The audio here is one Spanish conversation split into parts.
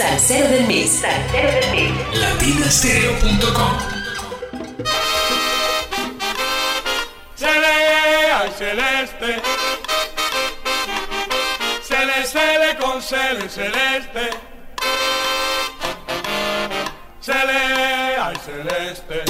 Salsero del mes. Salsero del mes. Latinastereo.com Celeste, celeste. Celeste con cele, celeste. Cele, ay celeste.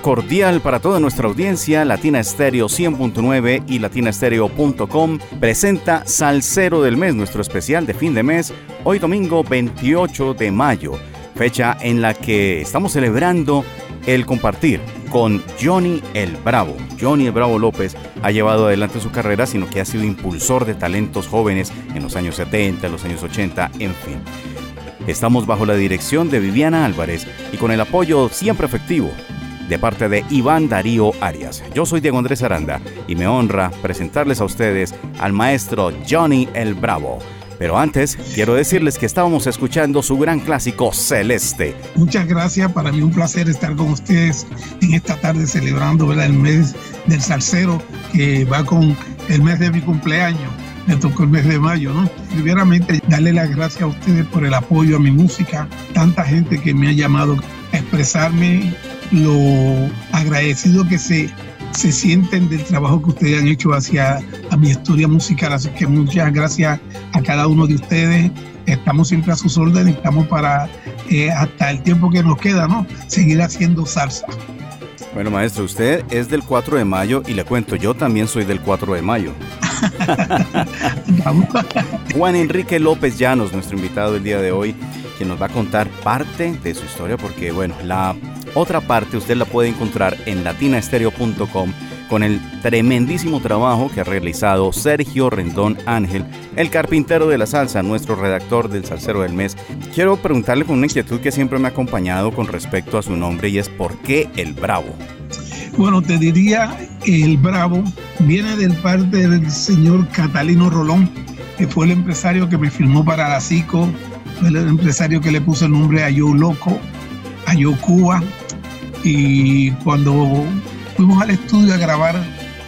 Cordial para toda nuestra audiencia. Latina Estéreo 100.9 y latinastereo.com presenta Salsero del Mes, nuestro especial de fin de mes, hoy domingo 28 de mayo, fecha en la que estamos celebrando el compartir con Johnny el Bravo. Johnny el Bravo López ha llevado adelante su carrera, sino que ha sido impulsor de talentos jóvenes en los años 70, los años 80, en fin. Estamos bajo la dirección de Viviana Álvarez y con el apoyo siempre efectivo de parte de Iván Darío Arias. Yo soy Diego Andrés Aranda y me honra presentarles a ustedes al maestro Johnny el Bravo. Pero antes, quiero decirles que estábamos escuchando su gran clásico Celeste. Muchas gracias, para mí un placer estar con ustedes en esta tarde celebrando el mes del salsero que va con el mes de mi cumpleaños. Me tocó el mes de mayo, ¿no? Primeramente, darle las gracias a ustedes por el apoyo a mi música, tanta gente que me ha llamado a expresarme lo agradecido que se, se sienten del trabajo que ustedes han hecho hacia a mi historia musical. Así que muchas gracias a cada uno de ustedes. Estamos siempre a sus órdenes, estamos para eh, hasta el tiempo que nos queda, ¿no? Seguir haciendo salsa. Bueno, maestro, usted es del 4 de mayo y le cuento, yo también soy del 4 de mayo. Juan Enrique López Llanos, nuestro invitado del día de hoy, que nos va a contar parte de su historia, porque bueno, la otra parte usted la puede encontrar en latinaestereo.com con el tremendísimo trabajo que ha realizado Sergio Rendón Ángel, el carpintero de la salsa, nuestro redactor del Salsero del Mes. Quiero preguntarle con una inquietud que siempre me ha acompañado con respecto a su nombre y es ¿por qué el Bravo? Bueno, te diría, el Bravo viene del parte del señor Catalino Rolón, que fue el empresario que me firmó para la CICO, el empresario que le puso el nombre a Yo Loco, a Yo Cuba. Y cuando fuimos al estudio a grabar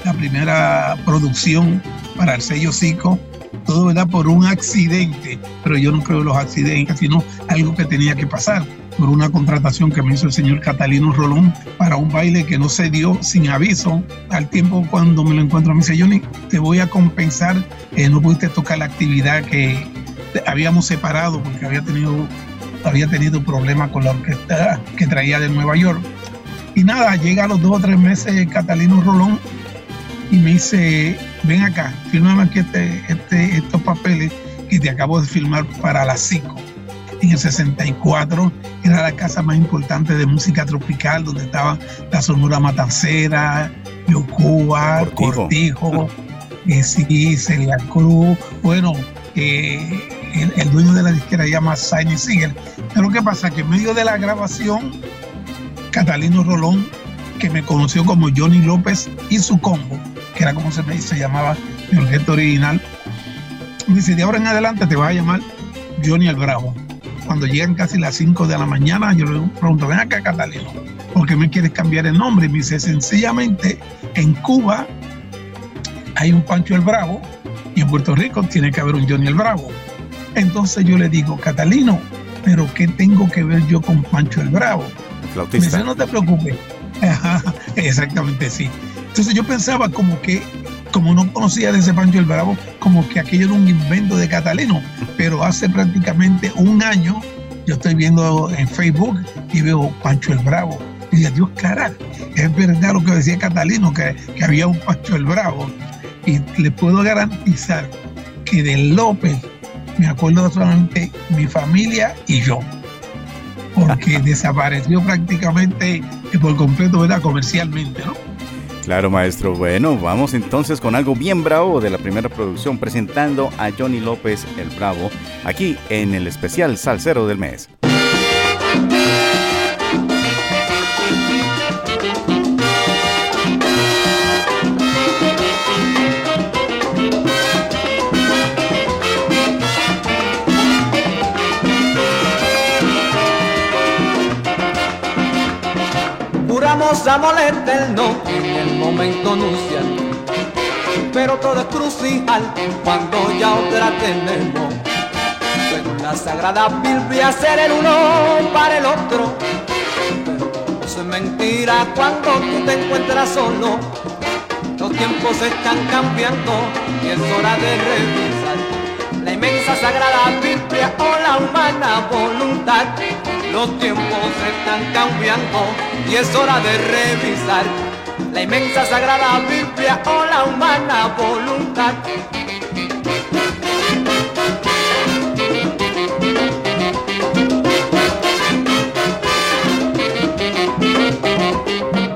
la primera producción para el sello CICO, todo verdad por un accidente, pero yo no creo en los accidentes, sino algo que tenía que pasar por una contratación que me hizo el señor Catalino Rolón para un baile que no se dio sin aviso. Al tiempo cuando me lo encuentro me dice, Johnny, te voy a compensar, eh, no pudiste tocar la actividad que habíamos separado porque había tenido, había tenido problemas con la orquesta que traía de Nueva York. Y nada, llega a los dos o tres meses Catalino Rolón y me dice, ven acá, fírmame aquí este, este, estos papeles que te acabo de firmar para la CICO. En el 64 era la casa más importante de música tropical, donde estaban la Sonora Matancera, Yocuba, Cortijo, eh, sí, Celia Cruz. Bueno, eh, el, dueño de la disquera llama Simon Siegel. Pero ¿qué pasa? Que en medio de la grabación, Catalino Rolón, que me conoció como Johnny López y su combo, que era como se, me, se llamaba el objeto original. Me dice, de ahora en adelante te vas a llamar Johnny el Bravo. Cuando llegan casi las 5 de la mañana, yo le pregunto, ven acá, Catalino, ¿por qué me quieres cambiar el nombre? Y me dice, sencillamente, en Cuba hay un Pancho el Bravo y en Puerto Rico tiene que haber un Johnny el Bravo. Entonces yo le digo, Catalino, ¿pero qué tengo que ver yo con Pancho el Bravo? Me dice, no te preocupes. exactamente, sí. Entonces yo pensaba como que, como no conocía de ese Pancho el Bravo, como que aquello era un invento de Catalino, pero hace prácticamente un año yo estoy viendo en Facebook y veo Pancho el Bravo. Y digo, Dios cara, es verdad lo que decía Catalino, que, que había un Pancho el Bravo. Y le puedo garantizar que de López me acuerdo solamente mi familia y yo porque desapareció prácticamente por completo, ¿verdad? Comercialmente, ¿no? Claro, maestro. Bueno, vamos entonces con algo bien bravo de la primera producción, presentando a Johnny López el Bravo, aquí en el especial Salsero del Mes. Amor eterno en el momento nupcial. Pero todo es crucial cuando ya otra tenemos. Según la sagrada Biblia, ser el uno para el otro. Pero eso es mentira cuando tú te encuentras solo. Los tiempos están cambiando y es hora de revisar la inmensa sagrada Biblia o la humana voluntad los tiempos están cambiando y es hora de revisar la inmensa sagrada Biblia o la humana voluntad.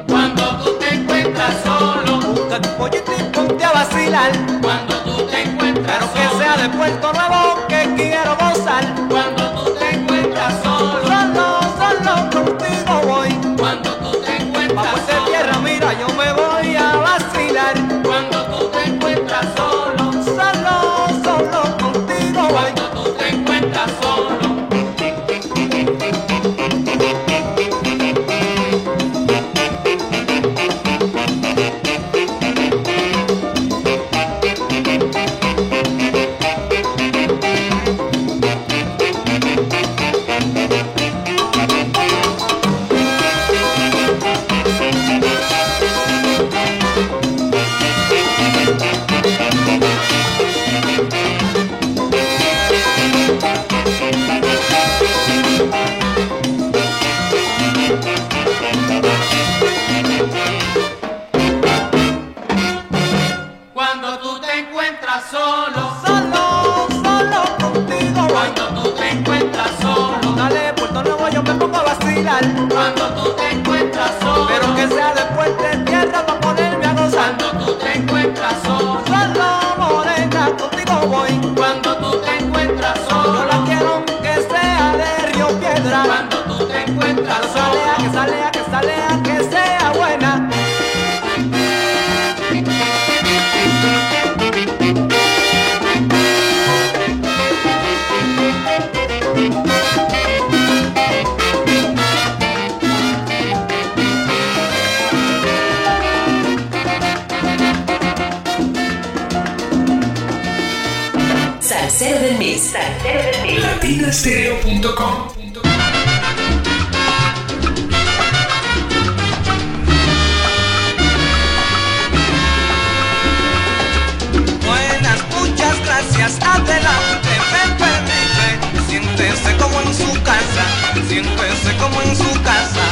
Cuando tú te encuentras solo, busca tu pollito y ponte a vacilar. Cuando tú te encuentras Pero que sea de Puerto Nuevo que quiero gozar. latinastereo.com Buenas, muchas gracias, adelante, me permite. Siéntese como en su casa, siéntese como en su casa.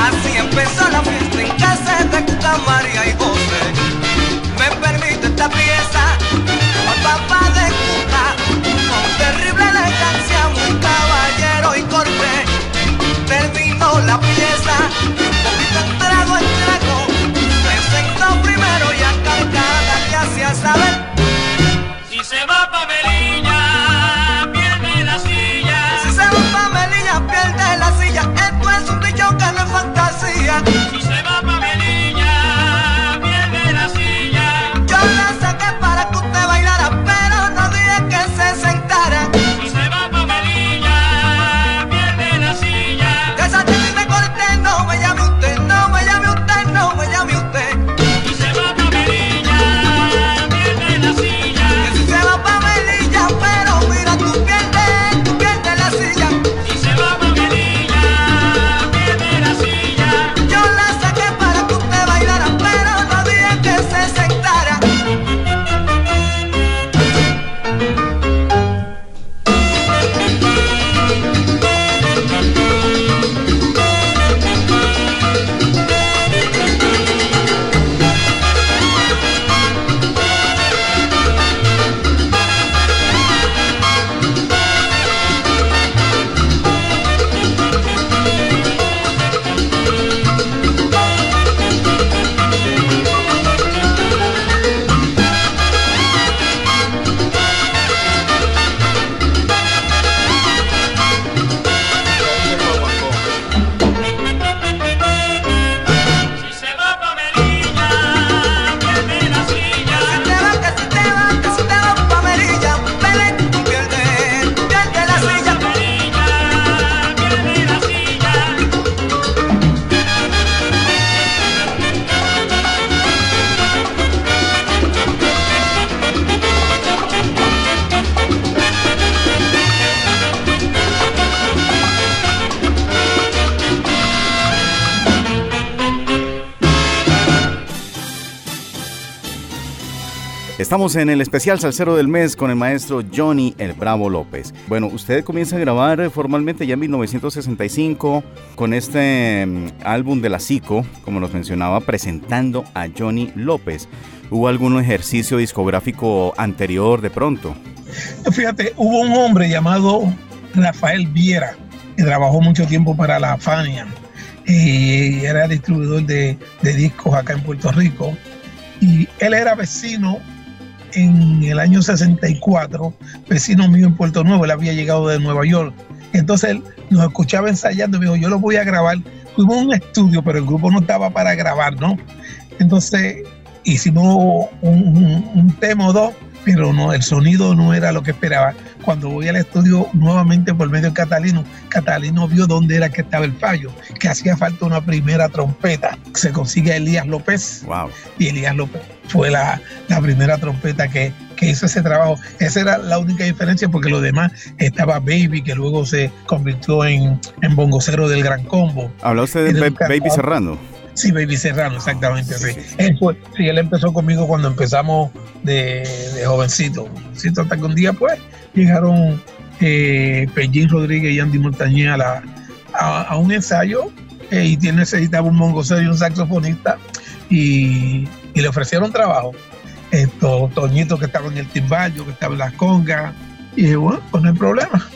Así empezó la fiesta en casa de Cuca María y José. Me permite esta pieza, papá de Cuca, terrible elegancia, muy caballero y corte. Terminó la pieza, un trago en trago. Presentó primero y a cargada que hacía saber. Si se va Pamelilla, pierde la silla. Si se va Pamelilla, pierde la silla. Esto es un dicho que no es fantasía. Si se va En el especial Salsero del Mes con el maestro Johnny El Bravo López. Bueno, usted comienza a grabar eh, formalmente ya en 1965 con este mm, álbum de la SICO, como nos mencionaba, presentando a Johnny López. ¿Hubo algún ejercicio discográfico anterior de pronto? Fíjate, hubo un hombre llamado Rafael Viera, que trabajó mucho tiempo para la Fania. y era distribuidor de, de discos acá en Puerto Rico. Y él era vecino en el año 64, vecino mío en Puerto Nuevo, él había llegado de Nueva York. Entonces él nos escuchaba ensayando y me dijo, yo lo voy a grabar. Fuimos a un estudio, pero el grupo no estaba para grabar, ¿no? Entonces hicimos un, un- un tema o dos, pero no, el sonido no era lo que esperaba. Cuando voy al estudio nuevamente por medio de Catalino, Catalino vio dónde era que estaba el fallo, que hacía falta una primera trompeta. Se consigue a Elías López Wow. y Elías López fue la, la primera trompeta que, que hizo ese trabajo. Esa era la única diferencia porque lo demás estaba Baby, que luego se convirtió en, en bongocero del Gran Combo. ¿Habla usted de Baby. Serrano? Sí, Baby Serrano, exactamente, sí. Sí, sí. Él fue, sí, él empezó conmigo cuando empezamos de, de jovencito. jovencito, hasta que un día, pues, llegaron eh, Pellín Rodríguez y Andy Montañé a, la- a, a un ensayo eh, y tiene, necesitaba un mongocero y un saxofonista y, y le ofrecieron trabajo. Esto, Toñito que estaba en el timballo, que estaba en las congas, y dije, bueno, pues no hay problema.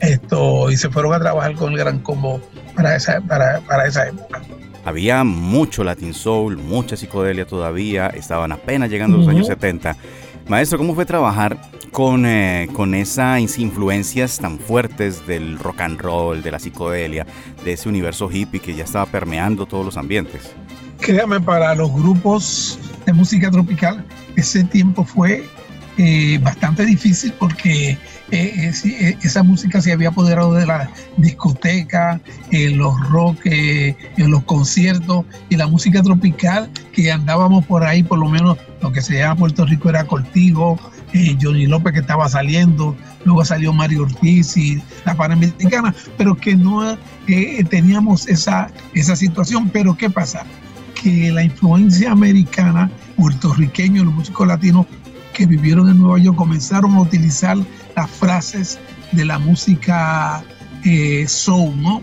Esto, y se fueron a trabajar con el Gran Combo para esa, para, para esa época. Había mucho Latin Soul, mucha psicodelia todavía, estaban apenas llegando los Ujú. años 70. Maestro, ¿cómo fue trabajar con, eh, con esas influencias tan fuertes del rock and roll, de la psicodelia, de ese universo hippie que ya estaba permeando todos los ambientes? Créame, para los grupos de música tropical, ese tiempo fue eh, bastante difícil porque eh, eh, esa música se había apoderado de la discoteca, los rock, en los conciertos y la música tropical que andábamos por ahí, por lo menos lo que se llama Puerto Rico era Cortijo, Johnny López que estaba saliendo, luego salió Mario Ortiz y la Panamericana, pero que no teníamos esa, esa situación. Pero ¿qué pasa? Que la influencia americana, puertorriqueños, los músicos latinos que vivieron en Nueva York comenzaron a utilizar las frases de la música eh, soul, ¿no?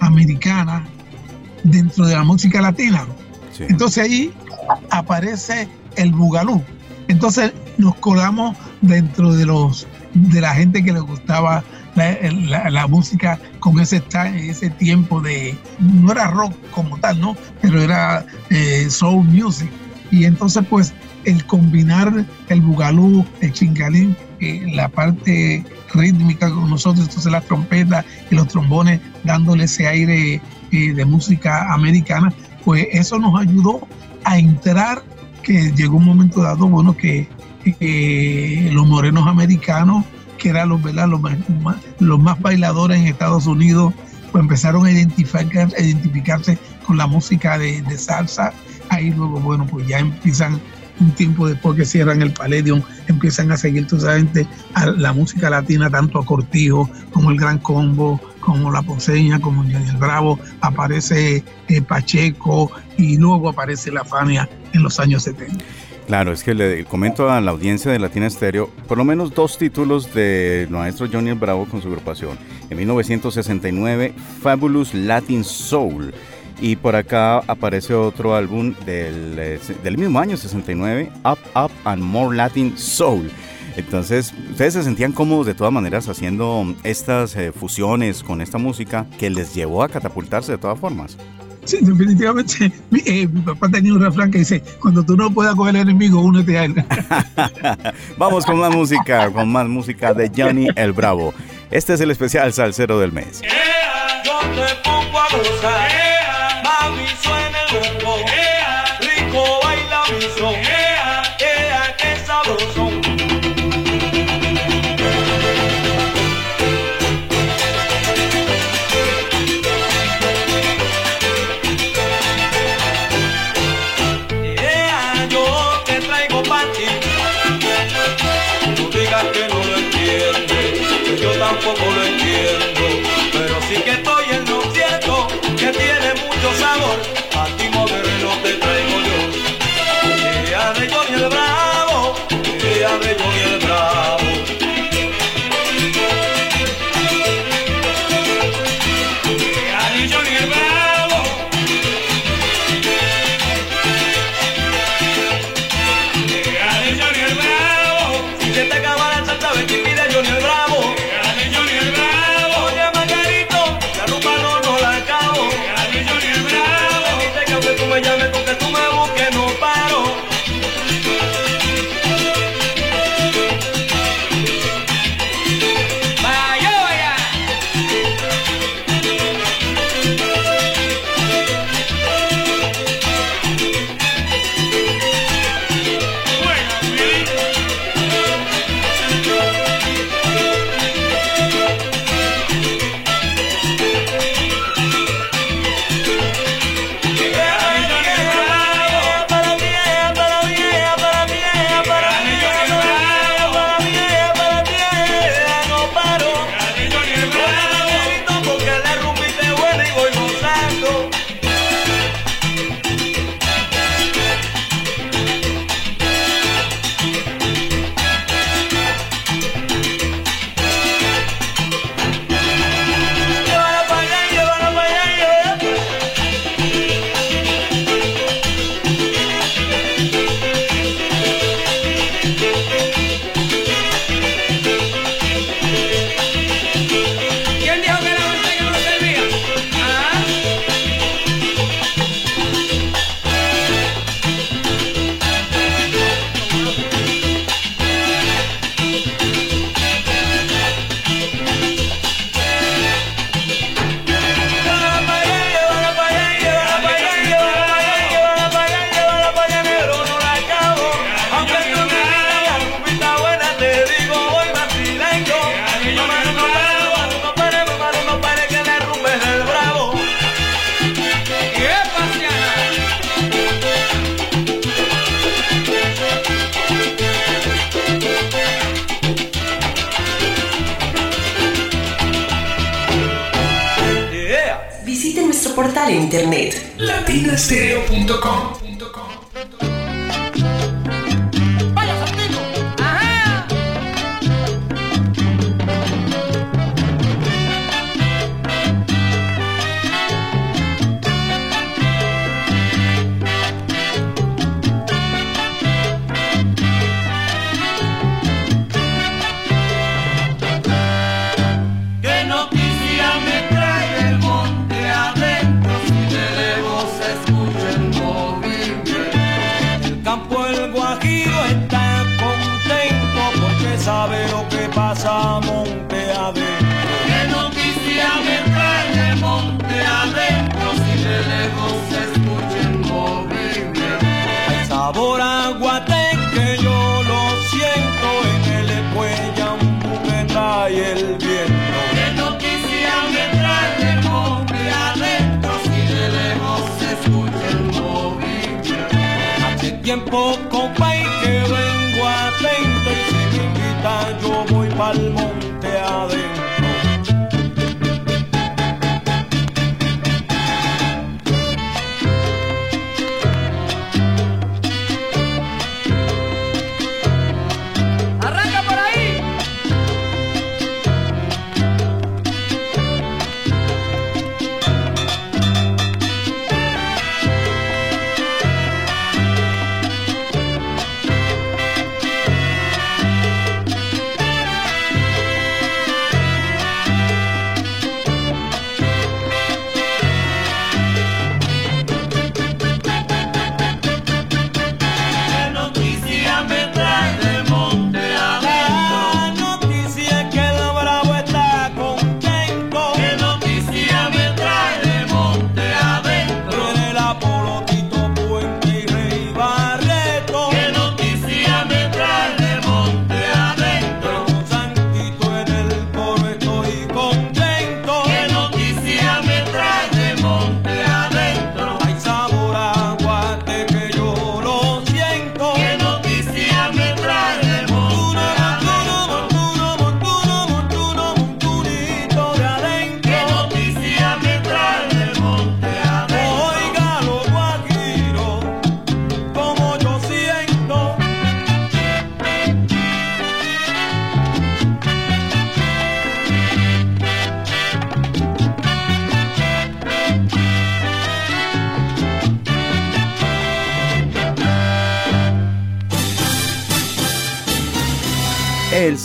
Americana dentro de la música latina. Entonces ahí aparece el bugalú. Entonces nos colamos dentro de los de la gente que le gustaba la, música con ese, ese tiempo de no era rock como tal, ¿no? Pero era eh, soul music. Y entonces pues el combinar el bugalú, el chingalín, eh, la parte rítmica con nosotros, entonces la trompeta y los trombones dándole ese aire eh, de música americana, pues eso nos ayudó a entrar, que llegó un momento dado, bueno, que los morenos americanos, que eran los, más, bailadores en Estados Unidos, pues empezaron a identificar, identificarse con la música de, salsa. Ahí luego, bueno, pues ya empiezan un tiempo después que cierran el Palladium, empiezan a seguir totalmente a la música latina, tanto a Cortijo como el Gran Combo, como La Poseña, como el Bravo, aparece eh, Pacheco y luego aparece La Fania en los años 70. Claro, es que le comento a la audiencia de Latina Estéreo por lo menos dos títulos de maestro Johnny Bravo con su agrupación. En 1969, Fabulous Latin Soul y por acá aparece otro álbum del, eh, del mismo año, 69, Up, Up and More Latin Soul. Entonces, ustedes se sentían cómodos de todas maneras haciendo estas eh, fusiones con esta música que les llevó a catapultarse de todas formas. Sí, definitivamente. Mi, eh, mi, papá tenía un refrán que dice, cuando tú no puedas coger al enemigo, únete a él. Vamos con más música, con más música de Johnny el Bravo. Este es el especial Salsero del mes. yo te pongo a gozar. Mami suena el bombo, rico baila mi son, portal en internet latinastereo.com.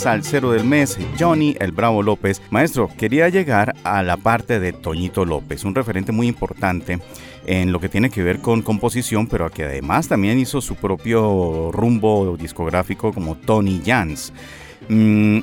salsero del mes, Johnny el Bravo López. Maestro, quería llegar a la parte de Toñito López, un referente muy importante en lo que tiene que ver con composición, pero que además también hizo su propio rumbo discográfico como Tony Jans. Mm,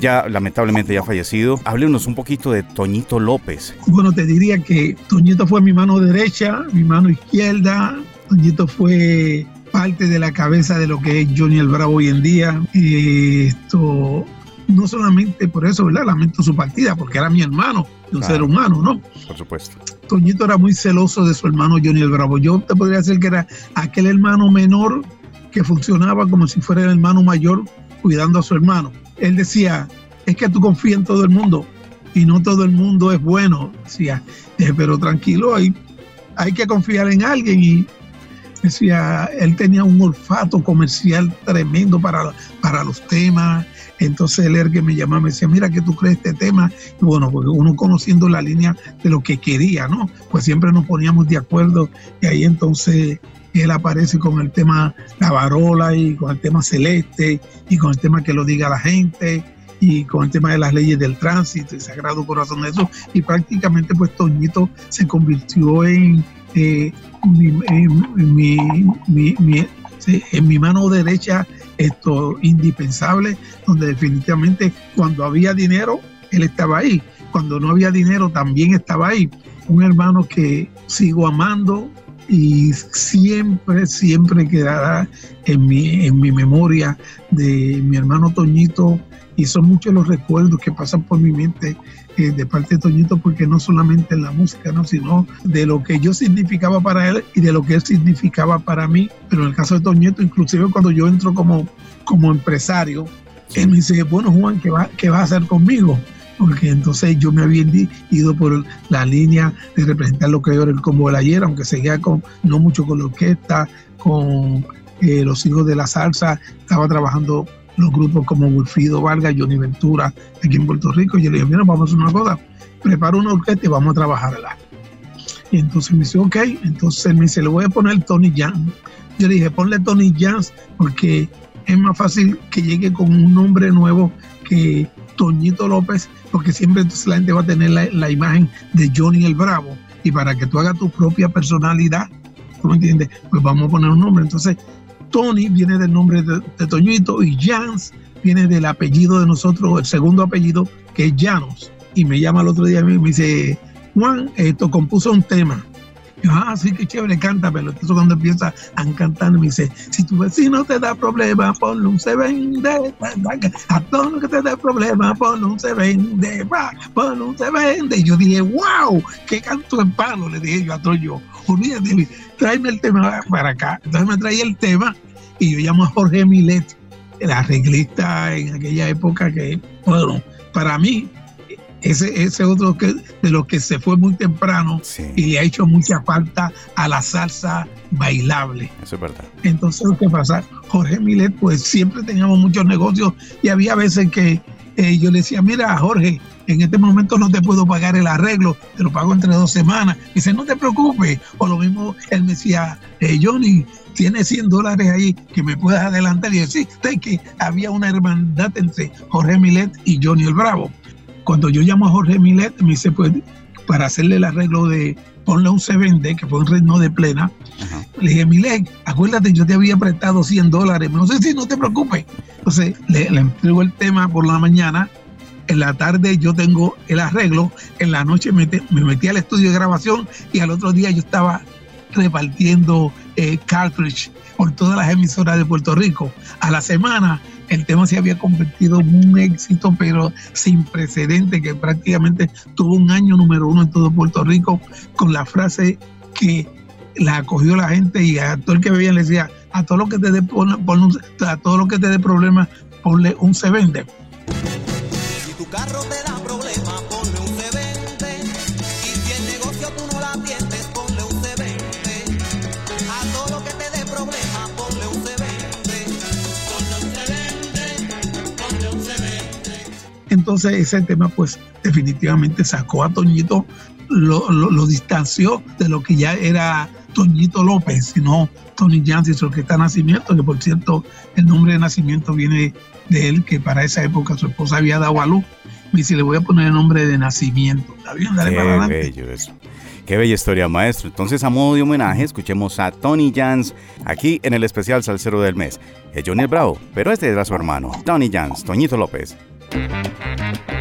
ya lamentablemente ya fallecido. Háblenos un poquito de Toñito López. Bueno, te diría que Toñito fue mi mano derecha, mi mano izquierda. Toñito fue parte de la cabeza de lo que es Johnny el Bravo hoy en día. Eh, esto, no solamente por eso, ¿verdad? Lamento su partida, porque era mi hermano, un ser humano, ¿no? Por supuesto. Toñito era muy celoso de su hermano Johnny el Bravo. Yo te podría decir que era aquel hermano menor que funcionaba como si fuera el hermano mayor cuidando a su hermano. Él decía, es que tú confías en todo el mundo y no todo el mundo es bueno. Decía, "Eh, pero tranquilo, hay, hay que confiar en alguien y decía, él tenía un olfato comercial tremendo para, para los temas. Entonces él era que me llamaba, me decía, mira, ¿qué tú crees este tema? Y bueno, porque uno conociendo la línea de lo que quería, ¿no? Pues siempre nos poníamos de acuerdo y ahí entonces él aparece con el tema La Varola y con el tema Celeste y con el tema que lo diga la gente y con el tema de las leyes del tránsito y Sagrado Corazón de eso y prácticamente pues Toñito se convirtió en, eh, mi, en mi, mi- mi- sí, en mi mano derecha esto indispensable donde definitivamente cuando había dinero él estaba ahí. Cuando no había dinero también estaba ahí. Un hermano que sigo amando y siempre, siempre quedará en mi, en mi memoria de mi hermano Toñito. Y son muchos los recuerdos que pasan por mi mente eh, de parte de Toñito porque no solamente en la música, ¿no? sino de lo que yo significaba para él y de lo que él significaba para mí. Pero en el caso de Toñito, inclusive cuando yo entro como, como empresario, él me dice, bueno Juan, ¿qué, va, ¿qué vas a hacer conmigo? porque entonces yo me había ido por la línea de representar lo que era el combo del ayer, aunque seguía con no mucho con la orquesta, con eh, los hijos de la salsa, estaba trabajando los grupos como Wilfrido Vargas, Johnny Ventura, aquí en Puerto Rico. Y yo le dije, mira, vamos a hacer una cosa, preparo una orquesta y vamos a trabajarla. Y entonces me dice, ok, entonces me dice, le voy a poner Tony Jans. Yo le dije, ponle Tony Jans porque es más fácil que llegue con un nombre nuevo que Toñito López, porque siempre entonces la gente va a tener la, imagen de Johnny el Bravo. Y para que tú hagas tu propia personalidad, ¿tú me entiendes? Pues vamos a poner un nombre. Entonces, Tony viene del nombre de, Toñito y Jans viene del apellido de nosotros, el segundo apellido, que es Llanos. Y me llama el otro día y me dice, Juan, esto compuso un tema ah, sí, qué chévere, cántame. Entonces cuando empieza a cantar me dice, si tu vecino te da problemas, ponle un se vende. A todo lo que te dé problemas, ponle un se vende. Ponle un se vende. Y yo dije, wow, qué canto en palo, le dije yo a Toyo. Olvídate, tráeme el tema para acá. Entonces me traía el tema y yo llamo a Jorge Milet, el arreglista en aquella época que, bueno, para mí ese, ese otro que, de los que se fue muy temprano y le ha hecho mucha falta a la salsa bailable. Eso es verdad. Entonces, ¿qué pasa? Jorge Milet, pues siempre teníamos muchos negocios y había veces que eh, yo le decía, mira, Jorge, en este momento no te puedo pagar el arreglo, te lo pago entre dos semanas. Y dice, no te preocupes. O lo mismo, él me decía, eh, Johnny, tienes 100 dólares ahí que me puedes adelantar. Y yo, sí, que había una hermandad entre Jorge Milet y Johnny el Bravo. Cuando yo llamo a Jorge Milet, me dice, pues, para hacerle el arreglo de ponle un CBD, que fue un ritmo de plena, le dije, Milet, acuérdate, yo te había prestado 100 dólares. No sé si no te preocupes. Entonces, le, le entrego el tema por la mañana. En la tarde yo tengo el arreglo. En la noche me, metí al estudio de grabación y al otro día yo estaba repartiendo eh, cartridge por todas las emisoras de Puerto Rico. A la semana el tema se había convertido en un éxito, pero sin precedente, que prácticamente tuvo un año número uno en todo Puerto Rico con la frase que la acogió la gente y a todo el que veía le decía, a todo lo que te dé a todo lo que te dé problemas, ponle un se vende. Si tu carro te Entonces ese tema pues definitivamente sacó a Toñito, lo, lo, lo distanció de lo que ya era Toñito López, sino Tony Jansi, su orquesta Nacimiento, que por cierto el nombre de nacimiento viene de él, que para esa época su esposa había dado a luz. Me dice, le voy a poner el nombre de nacimiento. ¿Está bien? Dale Qué para adelante. bello eso. Qué bella historia, maestro. Entonces, a modo de homenaje, escuchemos a Tony Jans aquí en el especial Salsero del Mes. Es Johnny el Bravo, pero este era su hermano, Tony Jans, Toñito López. No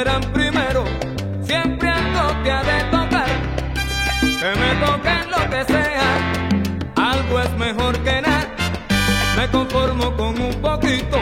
serán primero, siempre algo te ha de tocar. Que me toquen lo que sea, algo es mejor que nada. Me conformo con un poquito,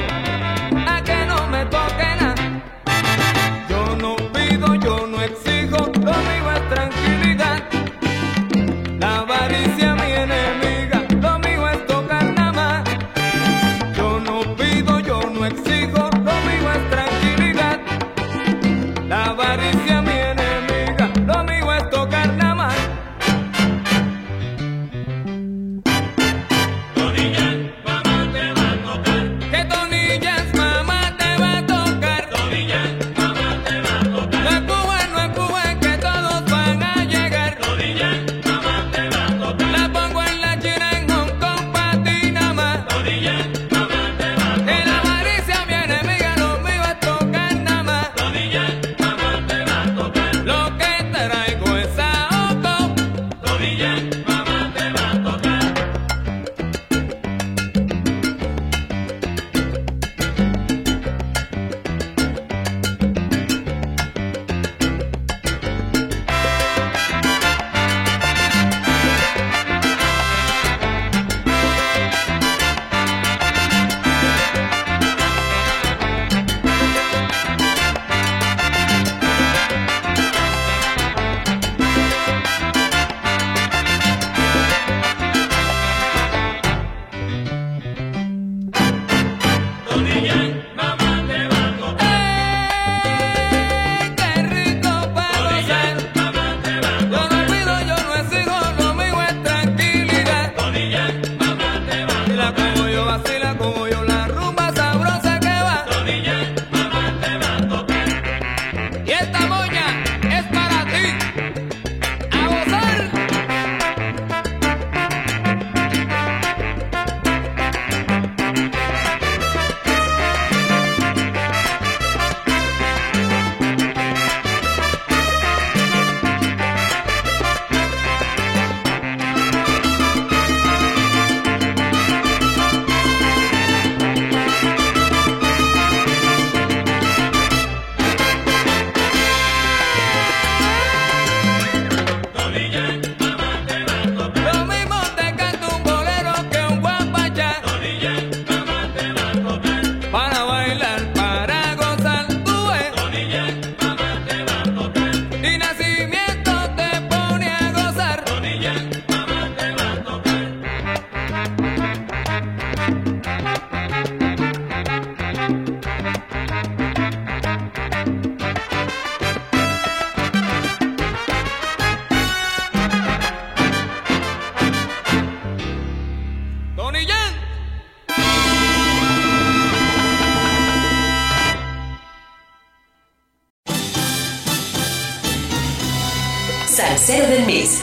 Salsero del Mes.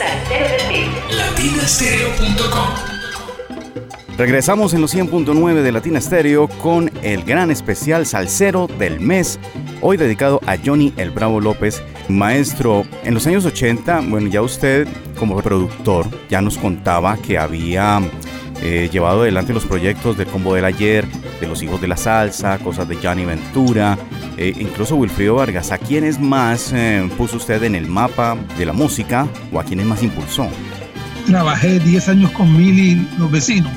latinastereo.com Regresamos en los 100.9 de Latina Stereo con el gran especial Salsero del mes, hoy dedicado a Johnny el Bravo López, maestro. En los años 80, bueno, ya usted como productor ya nos contaba que había eh, llevado adelante los proyectos del Combo del Ayer, de los Hijos de la Salsa, cosas de Johnny Ventura, eh, incluso Wilfrido Vargas. ¿A quiénes más eh, puso usted en el mapa de la música o a quiénes más impulsó? Trabajé 10 años con Mili los vecinos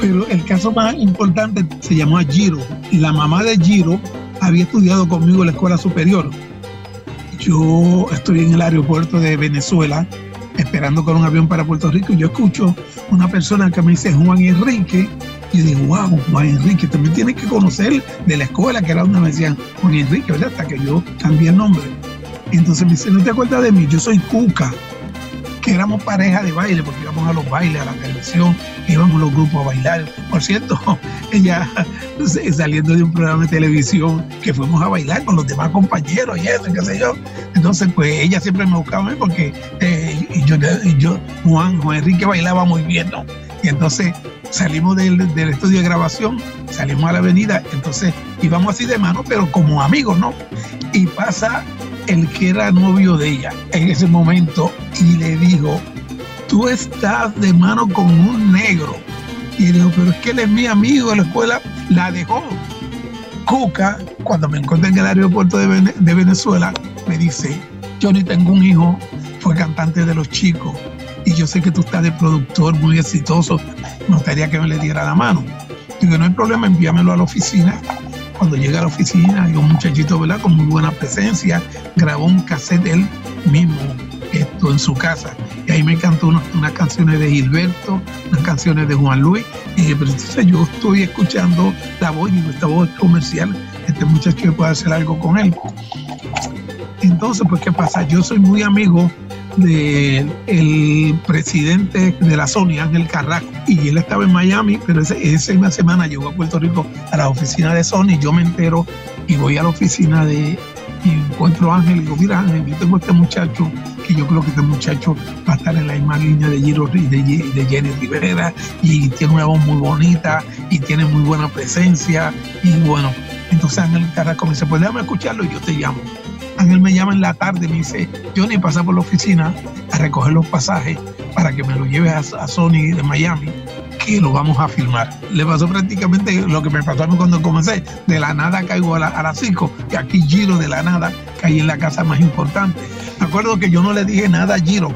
pero el caso más importante se llamó a Giro. Y la mamá de Giro había estudiado conmigo en la escuela superior. Yo estoy en el aeropuerto de Venezuela esperando con un avión para Puerto Rico y yo escucho una persona que me dice Juan Enrique y digo, wow, Juan Enrique, también tienes que conocer de la escuela que era donde me decían Juan Enrique, ¿verdad? Hasta que yo cambié el nombre. Entonces me dice, ¿no te acuerdas de mí? Yo soy Cuca que éramos pareja de baile, porque íbamos a los bailes, a la televisión, íbamos los grupos a bailar. Por cierto, ella saliendo de un programa de televisión que fuimos a bailar con los demás compañeros y eso, qué sé yo. Entonces, pues ella siempre me buscaba a mí porque eh, yo, yo, Juan, Juan Enrique bailaba muy bien, ¿no? Y entonces salimos del, del, estudio de grabación, salimos a la avenida, entonces íbamos así de mano, pero como amigos, ¿no? Y pasa el que era novio de ella en ese momento y le dijo, tú estás de mano con un negro. Y le dijo, pero es que él es mi amigo de la escuela, la dejó. Cuca, cuando me encontré en el aeropuerto de, de Venezuela, me dice, yo ni tengo un hijo, fue cantante de los chicos y yo sé que tú estás de productor muy exitoso, me gustaría que me le diera la mano. Digo, no hay problema, envíamelo a la oficina cuando llega a la oficina, hay un muchachito, ¿verdad? Con muy buena presencia, grabó un cassette él mismo, esto en su casa. Y ahí me cantó unas, unas canciones de Gilberto, unas canciones de Juan Luis. Y dije, pero entonces yo estoy escuchando la voz y esta voz comercial, este muchacho puede hacer algo con él. Entonces, pues, ¿qué pasa? Yo soy muy amigo del el presidente de la Sony, Ángel Carrasco, y él estaba en Miami, pero esa misma semana llegó a Puerto Rico a la oficina de Sony, yo me entero y voy a la oficina de y encuentro a Ángel y digo, mira Ángel, yo tengo este muchacho que yo creo que este muchacho va a estar en la misma línea de Giro de, de Jenny Rivera y tiene una voz muy bonita y tiene muy buena presencia y bueno, entonces Ángel Carrasco me dice, pues déjame escucharlo y yo te llamo. Ángel me llama en la tarde y me dice, Johnny, pasa por la oficina a recoger los pasajes para que me lo lleves a, Sony de Miami, que lo vamos a filmar. Le pasó prácticamente lo que me pasó a mí cuando comencé. De la nada caigo a, la, a las 5 y aquí Giro de la nada caí en la casa más importante. Me acuerdo que yo no le dije nada a Giro.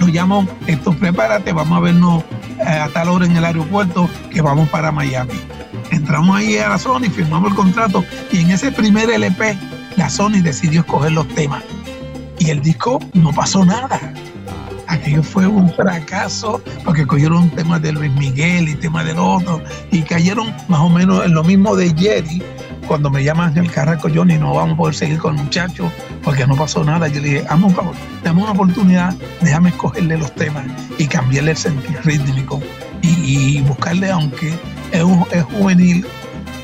Lo llamo, esto prepárate, vamos a vernos eh, a tal hora en el aeropuerto que vamos para Miami. Entramos ahí a la Sony, firmamos el contrato y en ese primer LP la Sony decidió escoger los temas y el disco no pasó nada. Aquello fue un fracaso porque cogieron temas de Luis Miguel y temas del otro y cayeron más o menos en lo mismo de Jerry. Cuando me llama Ángel Carrasco, Johnny, no vamos a poder seguir con el muchacho porque no pasó nada. Yo le dije, hazme un favor, dame una oportunidad, déjame escogerle los temas y cambiarle el sentido rítmico y, buscarle, aunque es, es juvenil,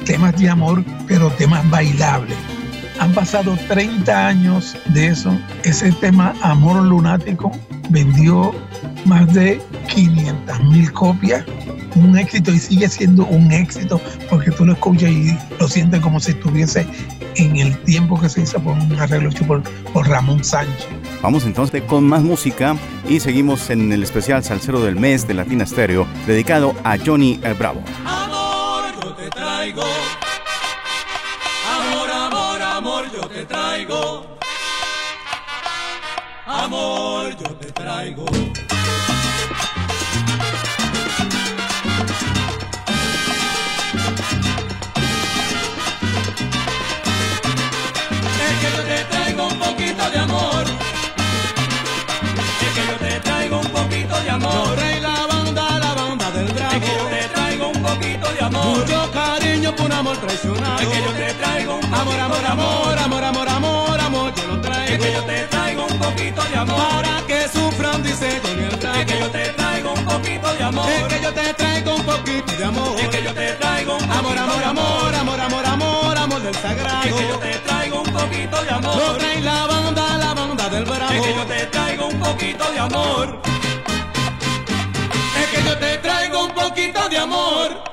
temas de amor, pero temas bailables han pasado 30 años de eso. Ese tema Amor Lunático vendió más de 500 mil copias. Un éxito y sigue siendo un éxito porque tú lo escuchas y lo sientes como si estuviese en el tiempo que se hizo por un arreglo hecho por, por Ramón Sánchez. Vamos entonces con más música y seguimos en el especial Salsero del Mes de Latina Stereo dedicado a Johnny el Bravo. Amor, yo te traigo te traigo. Amor, yo te traigo. amor traicionado. Es que yo te traigo un amor, amor, amor, amor, amor, amor, amor, yo lo traigo. Es que yo te traigo un poquito de amor. Para que sufran, dice Tony el. Es que yo te traigo un poquito de amor. Es que yo te traigo un poquito de amor. Es que yo te traigo un amor, amor, amor, amor, amor, amor, amor del sagrado. Es que yo te traigo un poquito de amor. Lo trae la banda, la banda del bravo. Es que yo te traigo un poquito de amor. Es que yo te traigo un poquito de amor.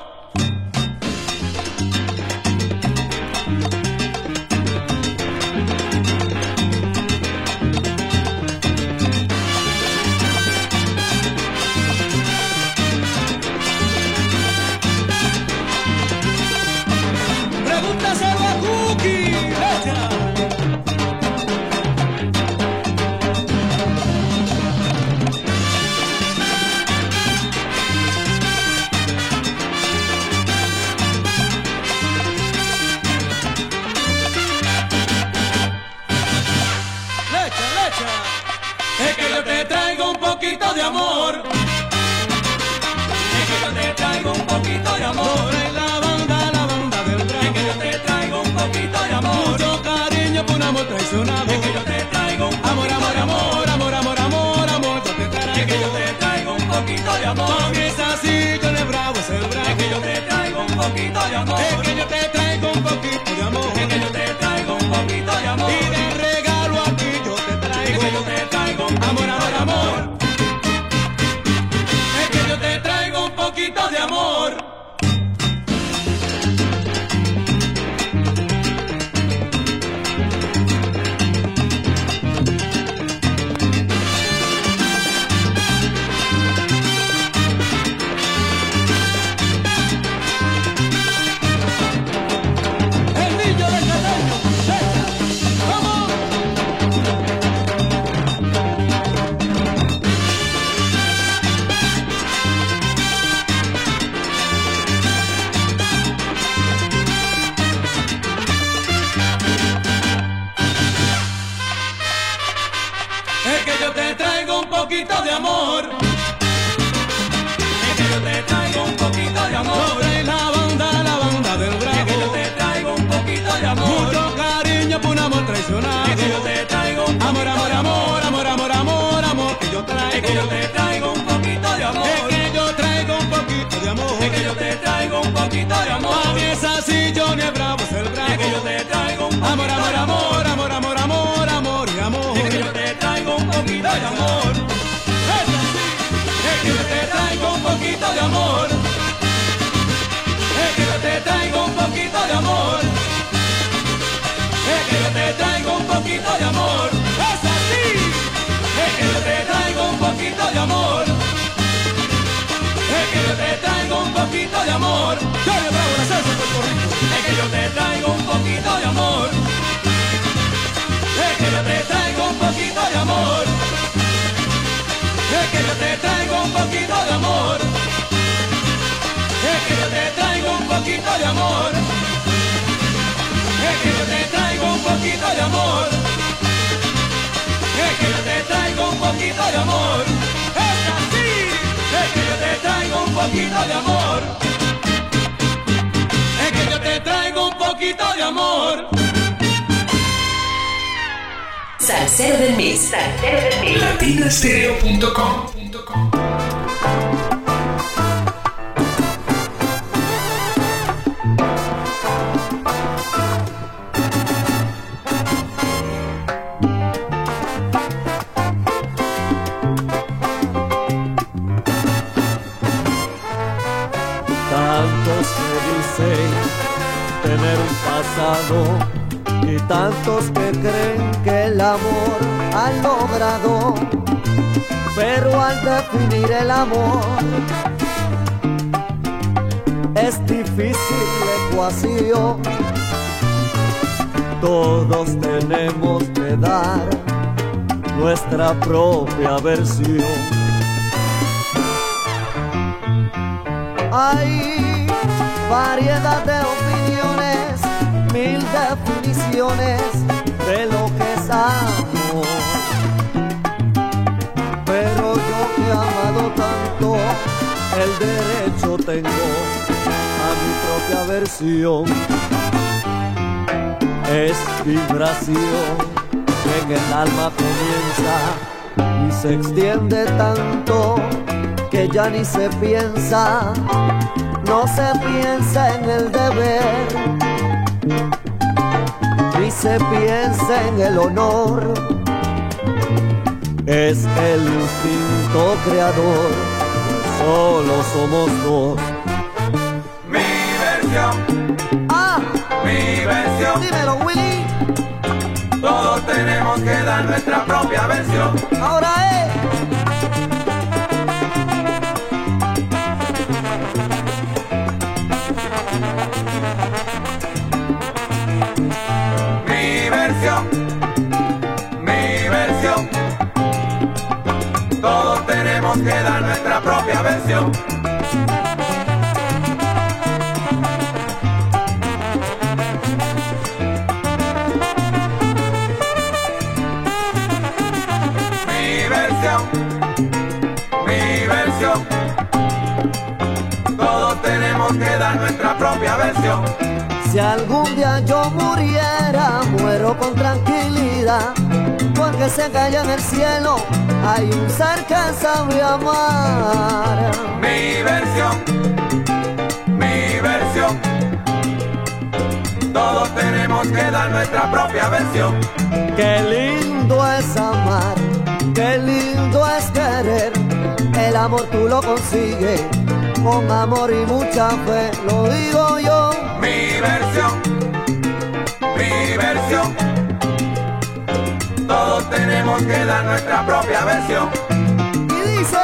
amo traicionado. Es que yo te traigo un amor, amor, amor, amor, amor, amor, amor, te traigo. Es que yo te traigo un poquito de amor. Con esa sí, yo le bravo, es el bravo. Es que yo te traigo un poquito de amor. Es que yo te traigo un poquito de amor. Es que yo te traigo un poquito de amor. Es que yo te traigo un poquito de amor. Es así. Es que yo te traigo un poquito de amor. Es que yo te traigo un poquito de amor. Salsero del Mix. Salsero del Mix. y tantos que creen que el amor han logrado, pero al definir el amor es difícil la ecuación. Todos tenemos que dar nuestra propia versión. Hay variedad de mil definiciones de lo que es. Pero yo que he amado tanto, el derecho tengo a mi propia versión. Es vibración que en el alma comienza y se extiende tanto que ya ni se piensa, no se piensa en el deber ni se piensa en el honor, es el instinto creador, solo somos dos. Mi versión, ah, mi versión, dímelo Willy. Todos tenemos que dar nuestra propia versión. Ahora es. Que dar nuestra propia versión. Mi versión, mi versión, todos tenemos que dar nuestra propia versión. Si algún día yo muriera, muero con tranquilidad, porque que allá en el cielo hay un ser que sabe amar. Mi versión, mi versión. Todos tenemos que dar nuestra propia versión. Qué lindo es amar, qué lindo es querer. El amor tú lo consigues con amor y mucha fe, lo digo yo. Mi versión, mi versión. Todos tenemos que dar nuestra propia versión. Y dice,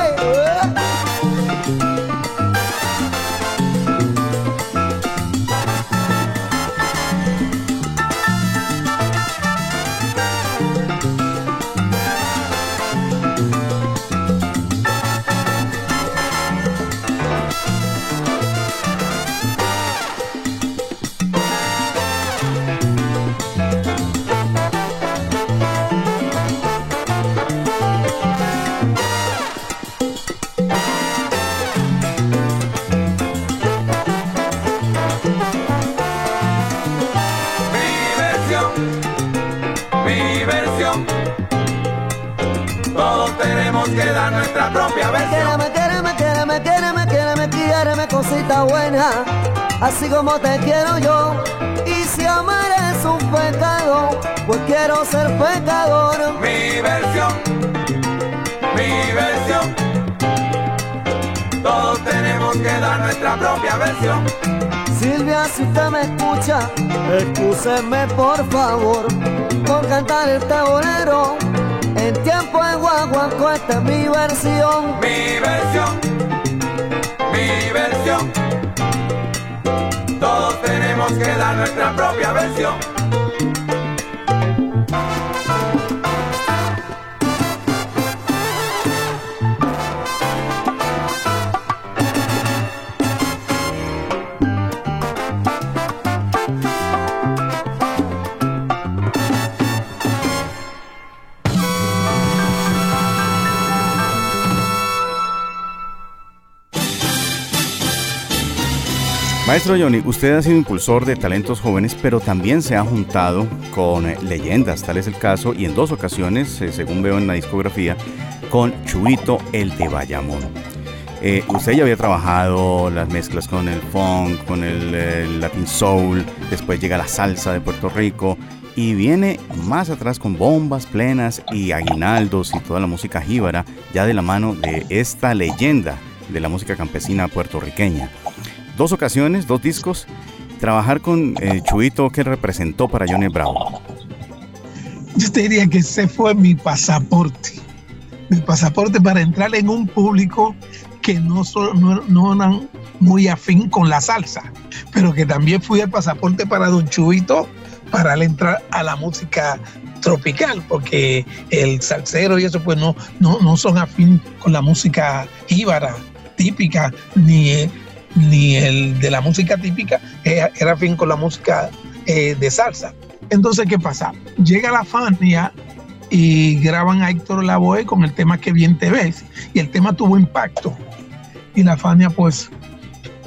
tenemos que dar nuestra propia versión. Quéreme, quéreme, quéreme, quéreme, cosita buena, así como te quiero yo. Y si amar es un pecado, pues quiero ser pecador. Mi versión, mi versión. Todos tenemos que dar nuestra propia versión. Silvia, si usted me escucha, excúseme por favor por cantar este bolero. En tiempo de guaguanco, esta es mi versión. Mi versión, mi versión. Todos tenemos que dar nuestra propia versión. Maestro Johnny, usted ha sido impulsor de talentos jóvenes, pero también se ha juntado con eh, leyendas, tal es el caso, y en dos ocasiones, eh, según veo en la discografía, con Chuito el de Bayamón. Eh, usted ya había trabajado las mezclas con el funk, con el, Latin Soul, después llega la salsa de Puerto Rico y viene más atrás con bombas plenas y aguinaldos y toda la música jíbara, ya de la mano de esta leyenda de la música campesina puertorriqueña. Dos ocasiones, dos discos, trabajar con eh, Chuito, ¿qué representó para Johnny Bravo? Yo te diría que ese fue mi pasaporte. Mi pasaporte para entrar en un público que no, so- no, no eran muy afín con la salsa, pero que también fui el pasaporte para Don Chuito para entrar a la música tropical, porque el salsero y eso pues no, no, no son afín con la música jíbara típica, ni, ni el de la música típica era afín con la música eh, de salsa. Entonces, ¿qué pasa? Llega la Fania y graban a Héctor Lavoe con el tema Que bien te ves, y el tema tuvo impacto. Y la Fania, pues,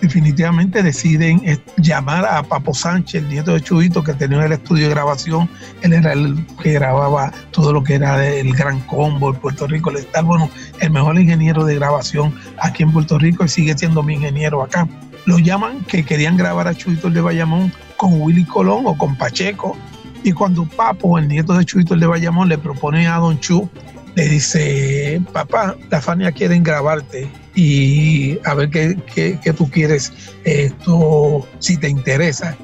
definitivamente deciden eh, llamar a Papo Sánchez, el nieto de Chuito, que tenía el estudio de grabación. Él era el que grababa todo lo que era el Gran Combo en Puerto Rico. El tal, bueno, el mejor ingeniero de grabación aquí en Puerto Rico y sigue siendo mi ingeniero acá. Lo llaman que querían grabar a Chuito el de Bayamón con Willy Colón o con Pacheco. Y cuando Papo, el nieto de Chuito el de Bayamón, le propone a Don Chu le dice, papá, la Fania quieren grabarte y a ver qué, qué, qué tú quieres, esto, si te interesa.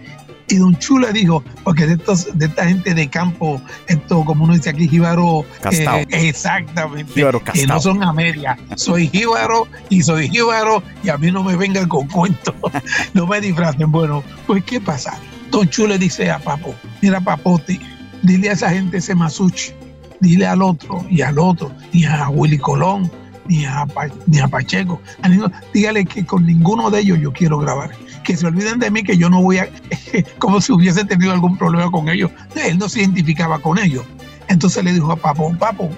Y Don Chu le dijo, porque de, estos, de esta gente de campo, esto como uno dice aquí, jíbaro, eh, exactamente, jíbaro que no son Amelia, soy jíbaro y soy jíbaro y a mí no me vengan con cuentos, no me disfracen. Bueno, pues ¿qué pasa? Don Chu le dice a Papo, mira Papote, dile a esa gente ese masuchi, dile al otro y al otro, y a Willy Colón, ni a, ni a Pacheco, dígale que con ninguno de ellos yo quiero grabar que se olviden de mí, que yo no voy a, como si hubiese tenido algún problema con ellos. Él no se identificaba con ellos. Entonces le dijo a Papo, Papo,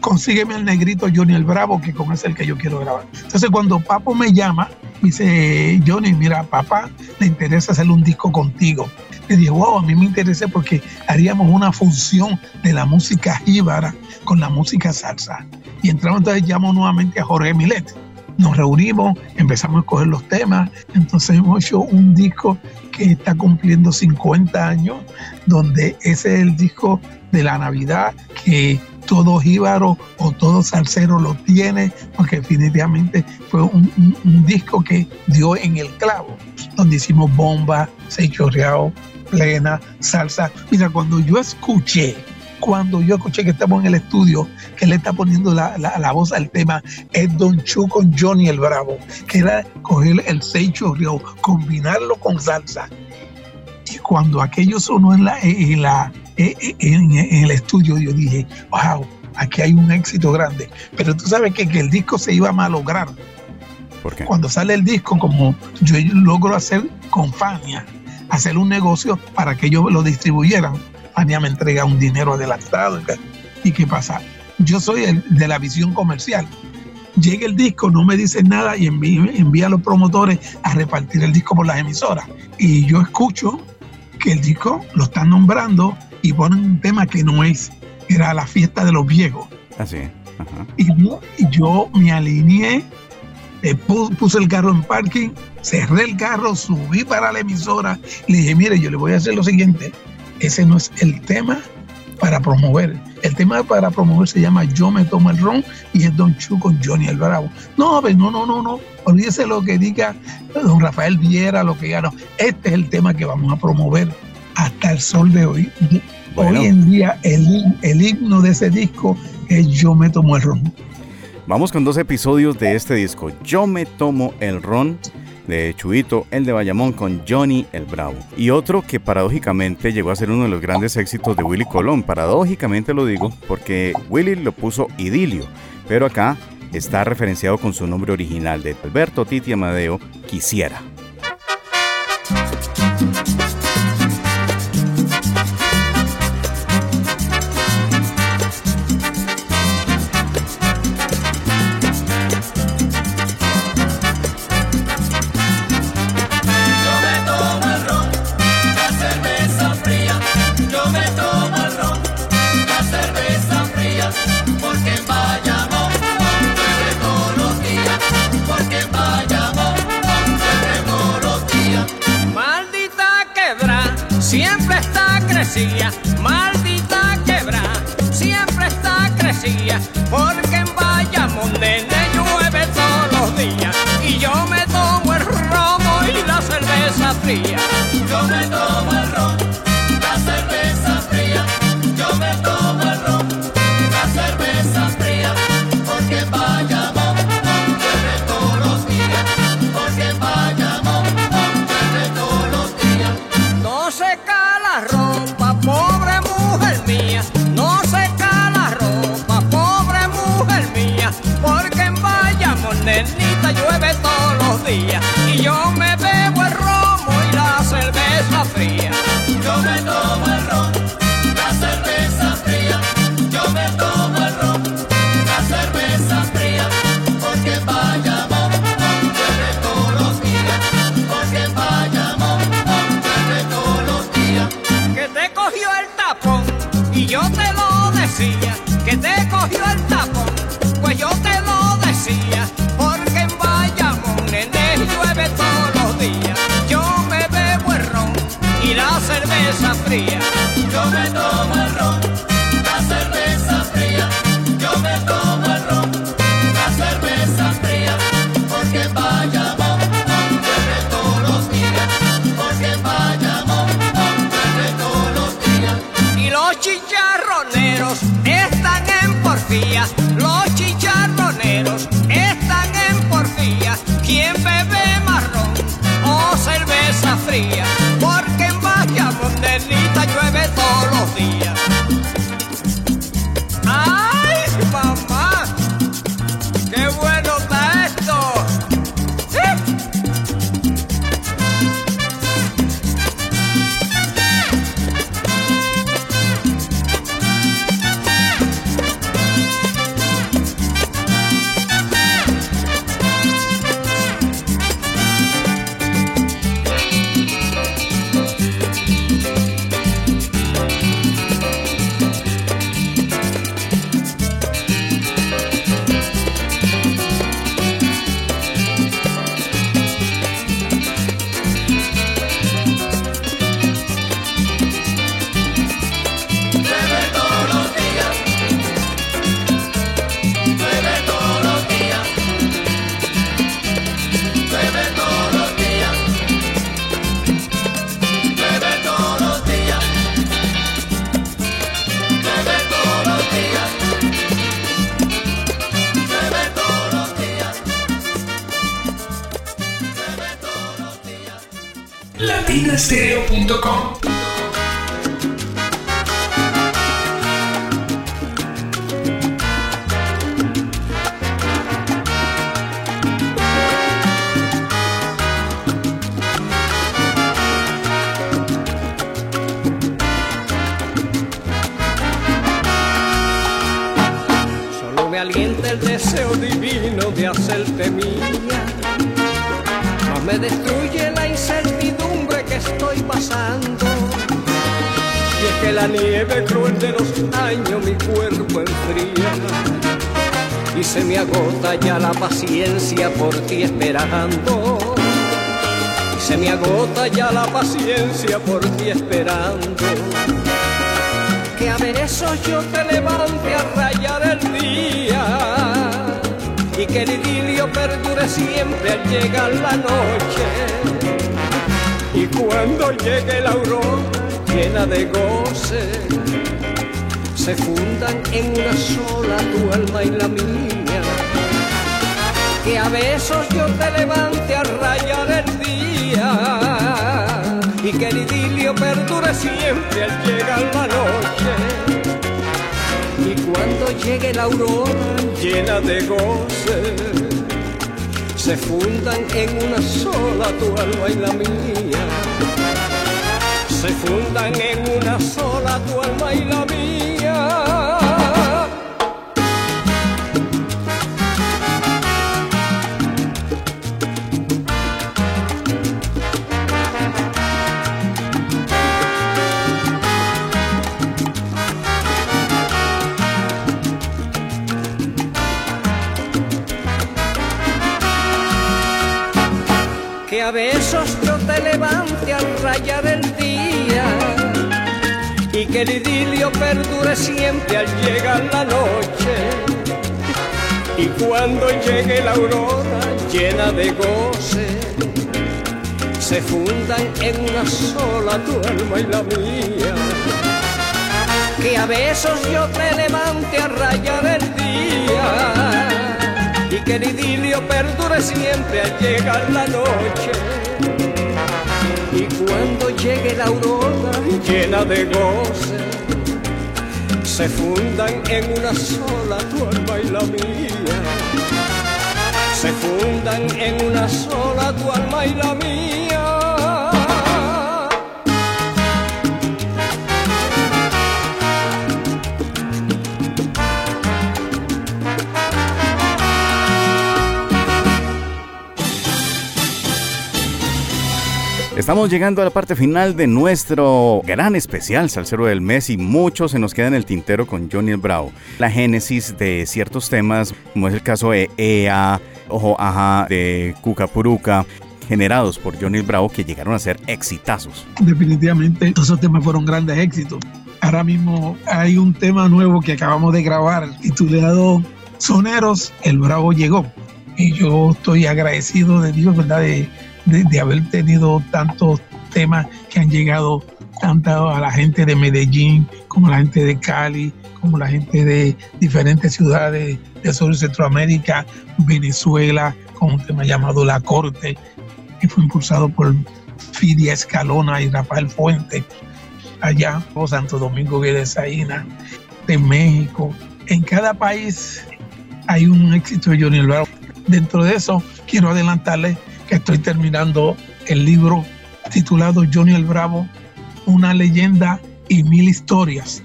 consígueme al negrito Johnny el Bravo, que con ese es el que yo quiero grabar. Entonces cuando Papo me llama, dice, Johnny, mira, papá, le interesa hacer un disco contigo. Le dije, wow, a mí me interesa porque haríamos una función de la música jíbara con la música salsa. Y entramos entonces, llamo nuevamente a Jorge Milet nos reunimos, empezamos a escoger los temas, entonces hemos hecho un disco que está cumpliendo 50 años, donde ese es el disco de la Navidad que todo jíbaro o todo salsero lo tiene, porque definitivamente fue un, disco que dio en el clavo, donde hicimos bomba, seis chorreado, plena, salsa. Mira, cuando yo escuché cuando yo escuché que estamos en el estudio, que le está poniendo la, la, voz al tema, es Don Chu con Johnny el Bravo, que era coger el seicho río, combinarlo con salsa. Y cuando aquello sonó en, la, en, el estudio, yo dije, wow, aquí hay un éxito grande. Pero tú sabes que, que el disco se iba a malograr. ¿Por qué? Cuando sale el disco, como yo logro hacer con Fania, hacer un negocio para que ellos lo distribuyeran Fania me entrega un dinero adelantado. ¿Y qué pasa? Yo soy el de la visión comercial. Llega el disco, no me dicen nada y envía, a los promotores a repartir el disco por las emisoras. Y yo escucho que el disco lo están nombrando y ponen un tema que no es, era la fiesta de los viejos. Así. Ah, y, yo, me alineé, eh, puse el carro en parking, cerré el carro, subí para la emisora y le dije, mire, yo le voy a hacer lo siguiente, ese no es el tema para promover. El tema para promover se llama Yo me tomo el ron y es Don Chu con Johnny el Bravo. No, no, no, no, no. Olvídese lo que diga don Rafael Viera, lo que diga. Este es el tema que vamos a promover hasta el sol de hoy. Hoy en día el, el himno de ese disco es Yo me tomo el ron. Vamos con dos episodios de este disco. Yo me tomo el ron de Chuito, el de Bayamón con Johnny el Bravo. Y otro que paradójicamente llegó a ser uno de los grandes éxitos de Willy Colón. Paradójicamente lo digo porque Willy lo puso idilio, pero acá está referenciado con su nombre original de Alberto Titi Amadeo, Quisiera. Fría? Por ti esperando. Y se me agota ya la paciencia por ti esperando. Que a besos yo te levante a rayar el día. Y que el idilio perdure siempre al llegar la noche. Y cuando llegue la aurora llena de goce se fundan en una sola tu alma y la mía que a besos yo te levante a rayar el día y que el idilio perdure siempre al llegar la noche. Y cuando llegue la aurora llena de goce, se fundan en una sola tu alma y la mía. Se fundan en una sola tu alma y la mía. Que a besos yo te levante al rayar el día. Y que el idilio perdure siempre al llegar la noche. Y cuando llegue la aurora llena de goce se fundan en una sola tu alma y la mía. Que a besos yo te levante a rayar el día que el idilio perdure siempre al llegar la noche. Y cuando llegue la aurora llena de goce, se fundan en una sola tu alma y la mía. Se fundan en una sola tu alma y la mía. Estamos llegando a la parte final de nuestro gran especial Salsero del Mes y mucho se nos queda en el tintero con Johnny el Bravo. La génesis de ciertos temas, como es el caso de EA, Ojo Aja, de Cucapuruca, generados por Johnny el Bravo que llegaron a ser exitazos. Definitivamente, todos esos temas fueron grandes éxitos. Ahora mismo hay un tema nuevo que acabamos de grabar titulado Soneros, el Bravo llegó. Y yo estoy agradecido de Dios, ¿verdad? De, de, haber tenido tantos temas que han llegado tanto a la gente de Medellín como a la gente de Cali, como la gente de diferentes ciudades de Sur y Centroamérica, Venezuela, con un tema llamado La Corte, que fue impulsado por Fidia Escalona y Rafael Fuente, allá por Santo Domingo Guedesaína, de México. En cada país hay un éxito de Johnny. Dentro de eso, quiero adelantarle estoy terminando el libro titulado Johnny el Bravo, una leyenda y mil historias.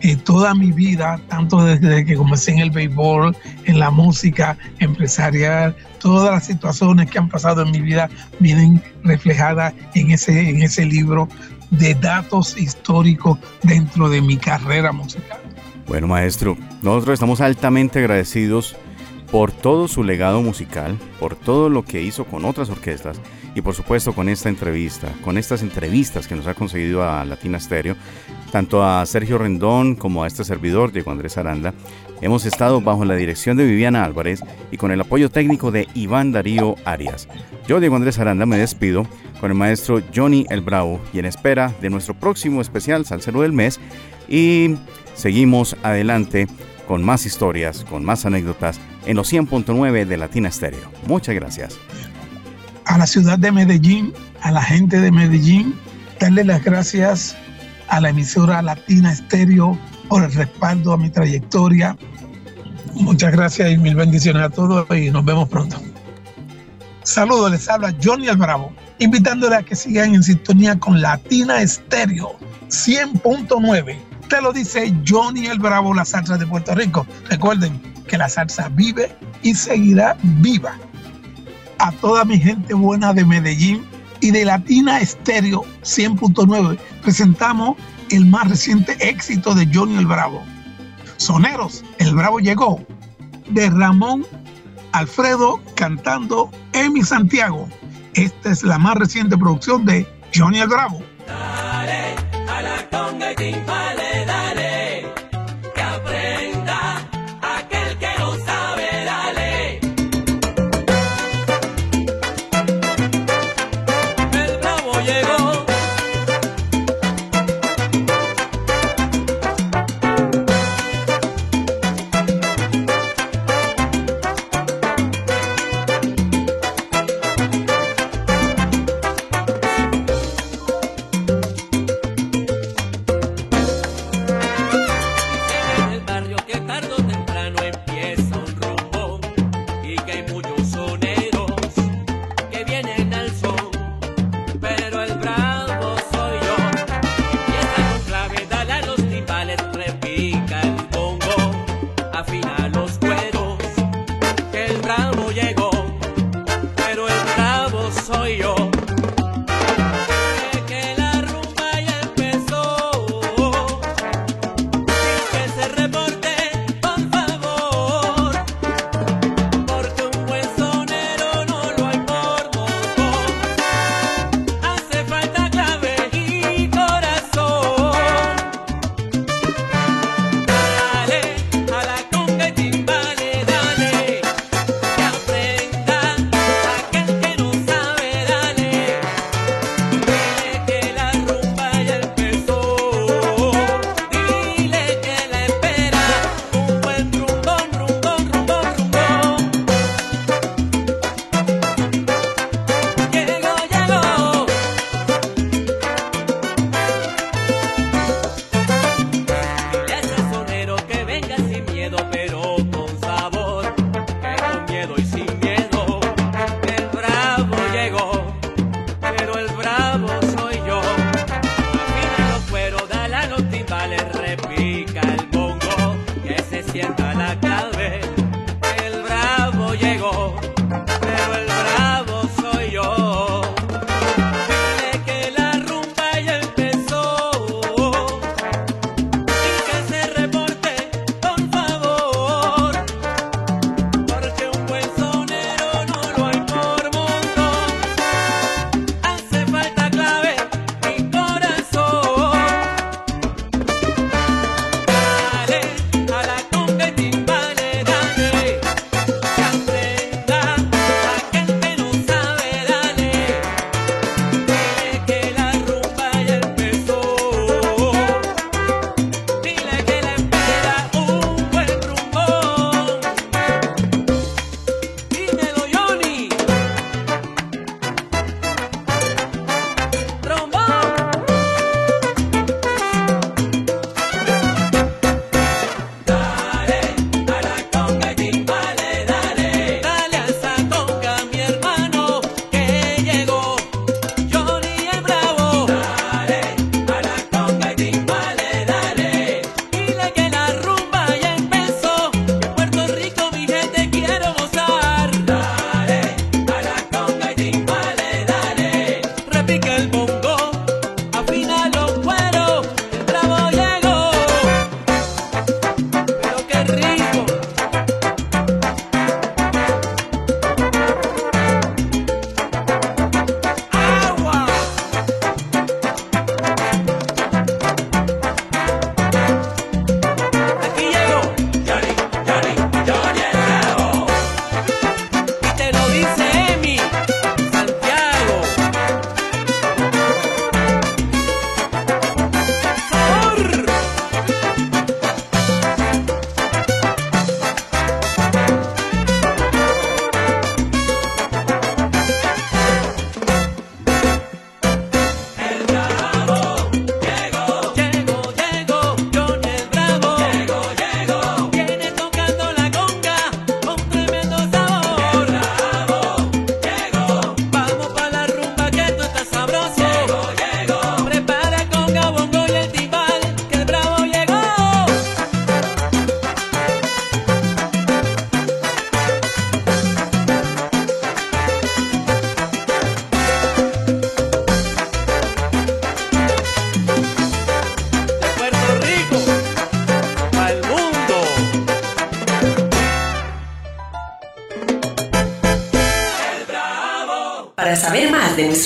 Eh, toda mi vida, tanto desde que comencé en el béisbol, en la música empresarial, todas las situaciones que han pasado en mi vida vienen reflejadas en ese, en ese libro de datos históricos dentro de mi carrera musical. Bueno, maestro, nosotros estamos altamente agradecidos por todo su legado musical, por todo lo que hizo con otras orquestas y por supuesto con esta entrevista, con estas entrevistas que nos ha conseguido a Latina Stereo, tanto a Sergio Rendón como a este servidor, Diego Andrés Aranda. Hemos estado bajo la dirección de Viviana Álvarez y con el apoyo técnico de Iván Darío Arias. Yo, Diego Andrés Aranda, me despido con el maestro Johnny El Bravo y en espera de nuestro próximo especial Salcero del Mes y seguimos adelante con más historias, con más anécdotas en los 100.9 de Latina Stereo. Muchas gracias. A la ciudad de Medellín, a la gente de Medellín, darle las gracias a la emisora Latina Stereo por el respaldo a mi trayectoria. Muchas gracias y mil bendiciones a todos y nos vemos pronto. Saludos, les habla Johnny el Bravo, invitándole a que sigan en sintonía con Latina Stereo 100.9 te lo dice Johnny el Bravo, la salsa de Puerto Rico. Recuerden que la salsa vive y seguirá viva. A toda mi gente buena de Medellín y de Latina Estéreo 100.9 presentamos el más reciente éxito de Johnny el Bravo. Soneros, el Bravo llegó, de Ramón Alfredo cantando Emi Santiago. Esta es la más reciente producción de Johnny el Bravo. Dale a la conga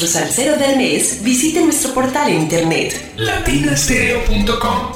nuestro salsero del mes, visite nuestro portal en internet latinastereo.com.